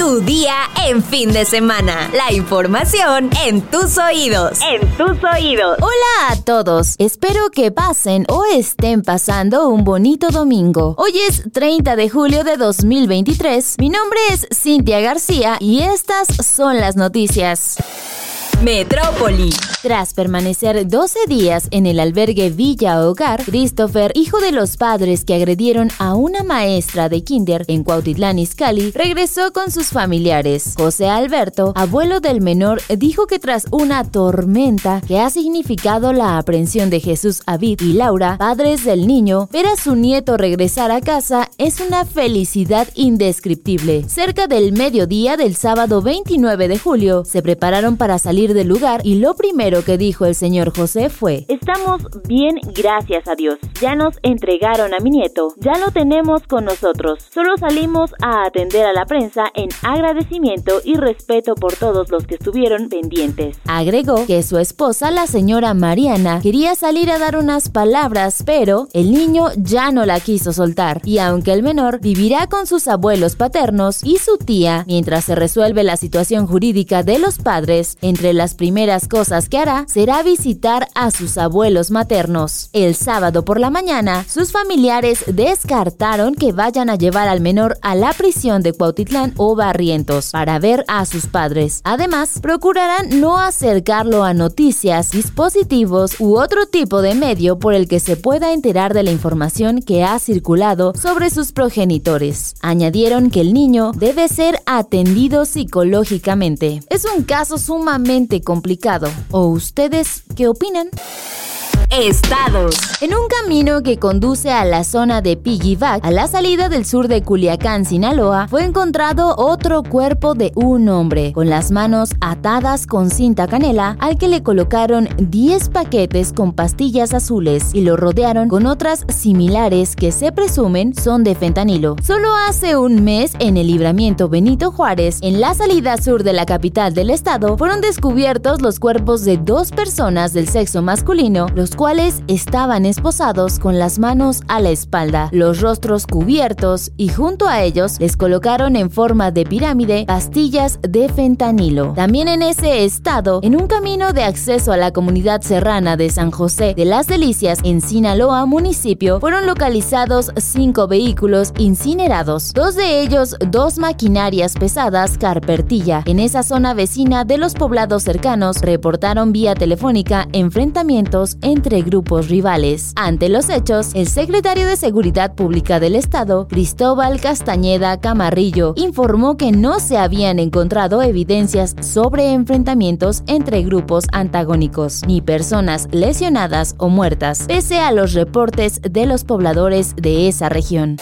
Tu día en fin de semana. La información en tus oídos. En tus oídos. Hola a todos. Espero que pasen o estén pasando un bonito domingo. Hoy es 30 de julio de 2023. Mi nombre es Cintia García y estas son las noticias. Metrópoli. Tras permanecer 12 días en el albergue Villa Hogar, Christopher, hijo de los padres que agredieron a una maestra de kinder en Cuautitlán Izcalli, regresó con sus familiares. José Alberto, abuelo del menor, dijo que tras una tormenta que ha significado la aprehensión de Jesús Avid y Laura, padres del niño, ver a su nieto regresar a casa es una felicidad indescriptible. Cerca del mediodía del sábado 29 de julio, se prepararon para salir del lugar y lo primero que dijo el señor José fue, Estamos bien, gracias a Dios. Ya nos entregaron a mi nieto, ya lo tenemos con nosotros. Solo salimos a atender a la prensa en agradecimiento y respeto por todos los que estuvieron pendientes. Agregó que su esposa, la señora Mariana, quería salir a dar unas palabras, pero el niño ya no la quiso soltar. Y aunque el menor vivirá con sus abuelos paternos y su tía mientras se resuelve la situación jurídica de los padres, entre las primeras cosas que hará será visitar a sus abuelos maternos. El sábado por la mañana, sus familiares descartaron que vayan a llevar al menor a la prisión de Cuautitlán o Barrientos para ver a sus padres. Además, procurarán no acercarlo a noticias, dispositivos u otro tipo de medio por el que se pueda enterar de la información que ha circulado sobre sus progenitores. Añadieron que el niño debe ser atendido psicológicamente. Es un caso sumamente complicado. ¿O ustedes qué opinan? Estados. En un camino que conduce a la zona de Piggyback, a la salida del sur de Culiacán, Sinaloa, fue encontrado otro cuerpo de un hombre, con las manos atadas con cinta canela, al que le colocaron 10 paquetes con pastillas azules y lo rodearon con otras similares que se presumen son de fentanilo. Solo hace un mes, en el libramiento Benito Juárez, en la salida sur de la capital del estado, fueron descubiertos los cuerpos de dos personas del sexo masculino, los cuales estaban esposados con las manos a la espalda, los rostros cubiertos y junto a ellos les colocaron en forma de pirámide pastillas de fentanilo. También en ese estado, en un camino de acceso a la comunidad serrana de San José de las Delicias en Sinaloa, municipio, fueron localizados cinco vehículos incinerados, dos de ellos dos maquinarias pesadas carpertilla. En esa zona vecina de los poblados cercanos reportaron vía telefónica enfrentamientos entre grupos rivales. Ante los hechos, el secretario de Seguridad Pública del Estado, Cristóbal Castañeda Camarrillo, informó que no se habían encontrado evidencias sobre enfrentamientos entre grupos antagónicos, ni personas lesionadas o muertas, pese a los reportes de los pobladores de esa región.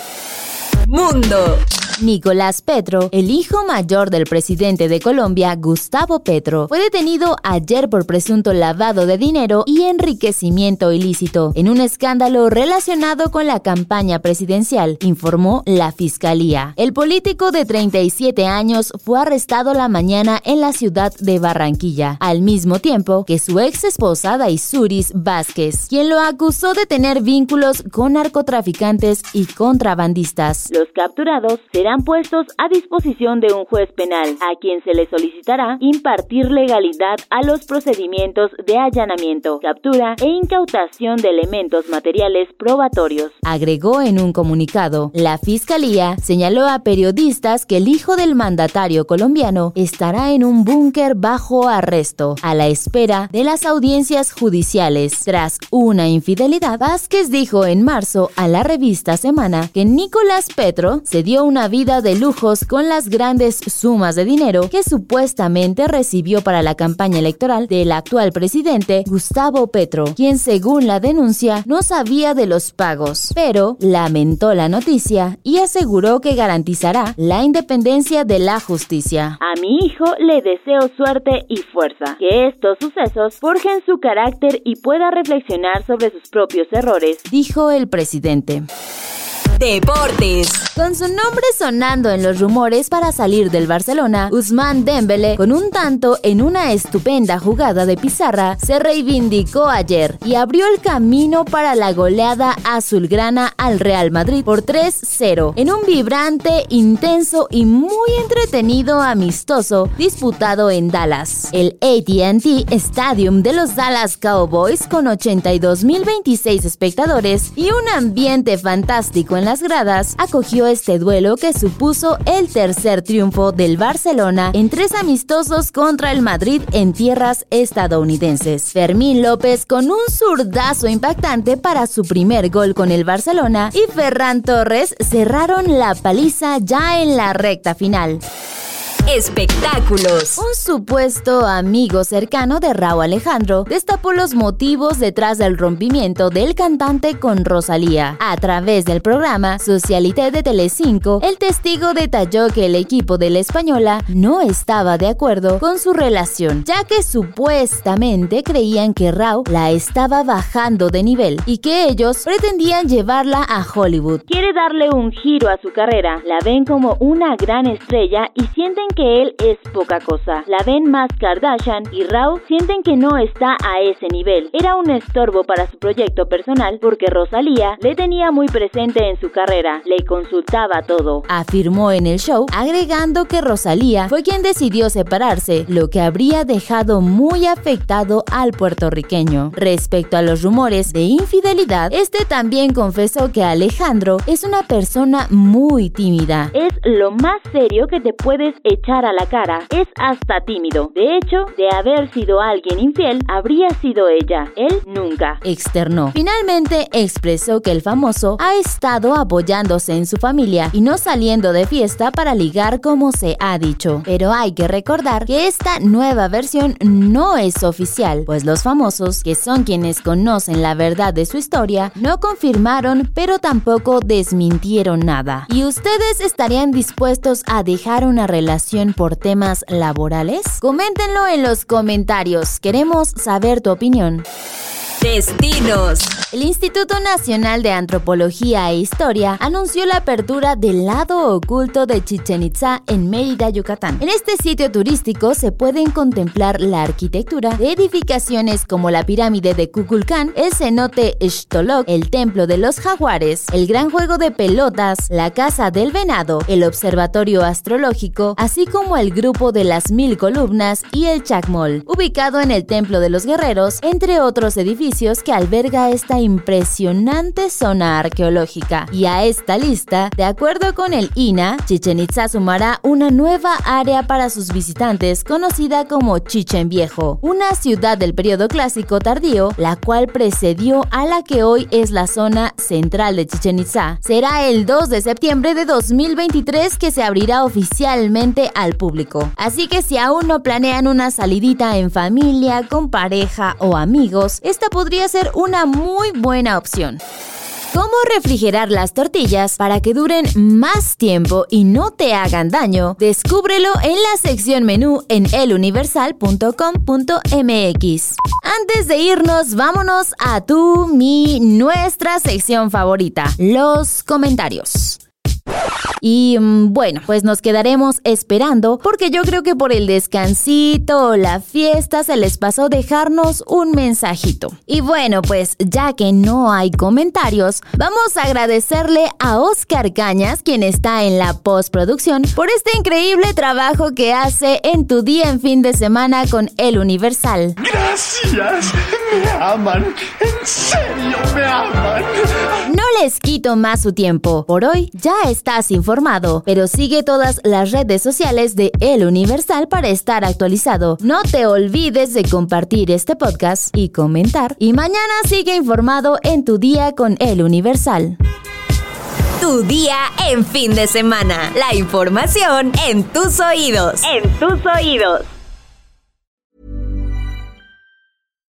Mundo. Nicolás Petro, el hijo mayor del presidente de Colombia, Gustavo Petro, fue detenido ayer por presunto lavado de dinero y enriquecimiento ilícito en un escándalo relacionado con la campaña presidencial, informó la Fiscalía. El político de 37 años fue arrestado la mañana en la ciudad de Barranquilla, al mismo tiempo que su ex esposa Daisuris Vázquez, quien lo acusó de tener vínculos con narcotraficantes y contrabandistas. Los capturados serán serán puestos a disposición de un juez penal, a quien se le solicitará impartir legalidad a los procedimientos de allanamiento, captura e incautación de elementos materiales probatorios. Agregó en un comunicado, la Fiscalía señaló a periodistas que el hijo del mandatario colombiano estará en un búnker bajo arresto, a la espera de las audiencias judiciales. Tras una infidelidad, Vázquez dijo en marzo a la revista Semana que Nicolás Petro se dio una vida de lujos con las grandes sumas de dinero que supuestamente recibió para la campaña electoral del actual presidente Gustavo Petro, quien según la denuncia no sabía de los pagos, pero lamentó la noticia y aseguró que garantizará la independencia de la justicia. A mi hijo le deseo suerte y fuerza, que estos sucesos forjen su carácter y pueda reflexionar sobre sus propios errores, dijo el presidente. Deportes. Con su nombre sonando en los rumores para salir del Barcelona, Usman Dembele, con un tanto en una estupenda jugada de pizarra, se reivindicó ayer y abrió el camino para la goleada azulgrana al Real Madrid por 3-0 en un vibrante, intenso y muy entretenido amistoso disputado en Dallas. El AT&T Stadium de los Dallas Cowboys con 82.026 espectadores y un ambiente fantástico en las gradas acogió este duelo que supuso el tercer triunfo del Barcelona en tres amistosos contra el Madrid en tierras estadounidenses. Fermín López con un zurdazo impactante para su primer gol con el Barcelona y Ferran Torres cerraron la paliza ya en la recta final. Espectáculos. Un supuesto amigo cercano de Raúl Alejandro destapó los motivos detrás del rompimiento del cantante con Rosalía. A través del programa Socialité de Telecinco, el testigo detalló que el equipo de la española no estaba de acuerdo con su relación, ya que supuestamente creían que Raúl la estaba bajando de nivel y que ellos pretendían llevarla a Hollywood. Quiere darle un giro a su carrera, la ven como una gran estrella y sienten que él es poca cosa. La ven más Kardashian y Rao sienten que no está a ese nivel. Era un estorbo para su proyecto personal porque Rosalía le tenía muy presente en su carrera, le consultaba todo. Afirmó en el show, agregando que Rosalía fue quien decidió separarse, lo que habría dejado muy afectado al puertorriqueño. Respecto a los rumores de infidelidad, este también confesó que Alejandro es una persona muy tímida. Es lo más serio que te puedes echar a la cara. Es hasta tímido. De hecho, de haber sido alguien infiel, habría sido ella. Él nunca. Externó. Finalmente expresó que el famoso ha estado apoyándose en su familia y no saliendo de fiesta para ligar como se ha dicho. Pero hay que recordar que esta nueva versión no es oficial, pues los famosos, que son quienes conocen la verdad de su historia, no confirmaron pero tampoco desmintieron nada. ¿Y ustedes estarían dispuestos a dejar una relación por temas laborales? Coméntenlo en los comentarios, queremos saber tu opinión. Destinos. El Instituto Nacional de Antropología e Historia anunció la apertura del lado oculto de Chichen Itza en Mérida, Yucatán. En este sitio turístico se pueden contemplar la arquitectura de edificaciones como la pirámide de Kukulcán, el cenote Xtolok, el templo de los jaguares, el gran juego de pelotas, la casa del venado, el observatorio astrológico, así como el grupo de las mil columnas y el Chacmol, ubicado en el templo de los guerreros, entre otros edificios que alberga esta impresionante zona arqueológica. Y a esta lista, de acuerdo con el INA, Chichen Itza sumará una nueva área para sus visitantes conocida como Chichen Viejo, una ciudad del periodo clásico tardío, la cual precedió a la que hoy es la zona central de Chichen Itza. Será el 2 de septiembre de 2023 que se abrirá oficialmente al público. Así que si aún no planean una salidita en familia, con pareja o amigos, esta podría ser una muy buena opción. ¿Cómo refrigerar las tortillas para que duren más tiempo y no te hagan daño? Descúbrelo en la sección menú en eluniversal.com.mx. Antes de irnos, vámonos a tu, mi, nuestra sección favorita, los comentarios. Y mm, bueno, pues nos quedaremos esperando porque yo creo que por el descansito o la fiesta se les pasó dejarnos un mensajito. Y bueno, pues ya que no hay comentarios, vamos a agradecerle a Oscar Cañas, quien está en la postproducción, por este increíble trabajo que hace en tu día en fin de semana con El Universal. Gracias, me aman, en serio me aman. No les quito más su tiempo. Por hoy ya estás informado, pero sigue todas las redes sociales de El Universal para estar actualizado. No te olvides de compartir este podcast y comentar. Y mañana sigue informado en tu día con El Universal. Tu día en fin de semana. La información en tus oídos. En tus oídos.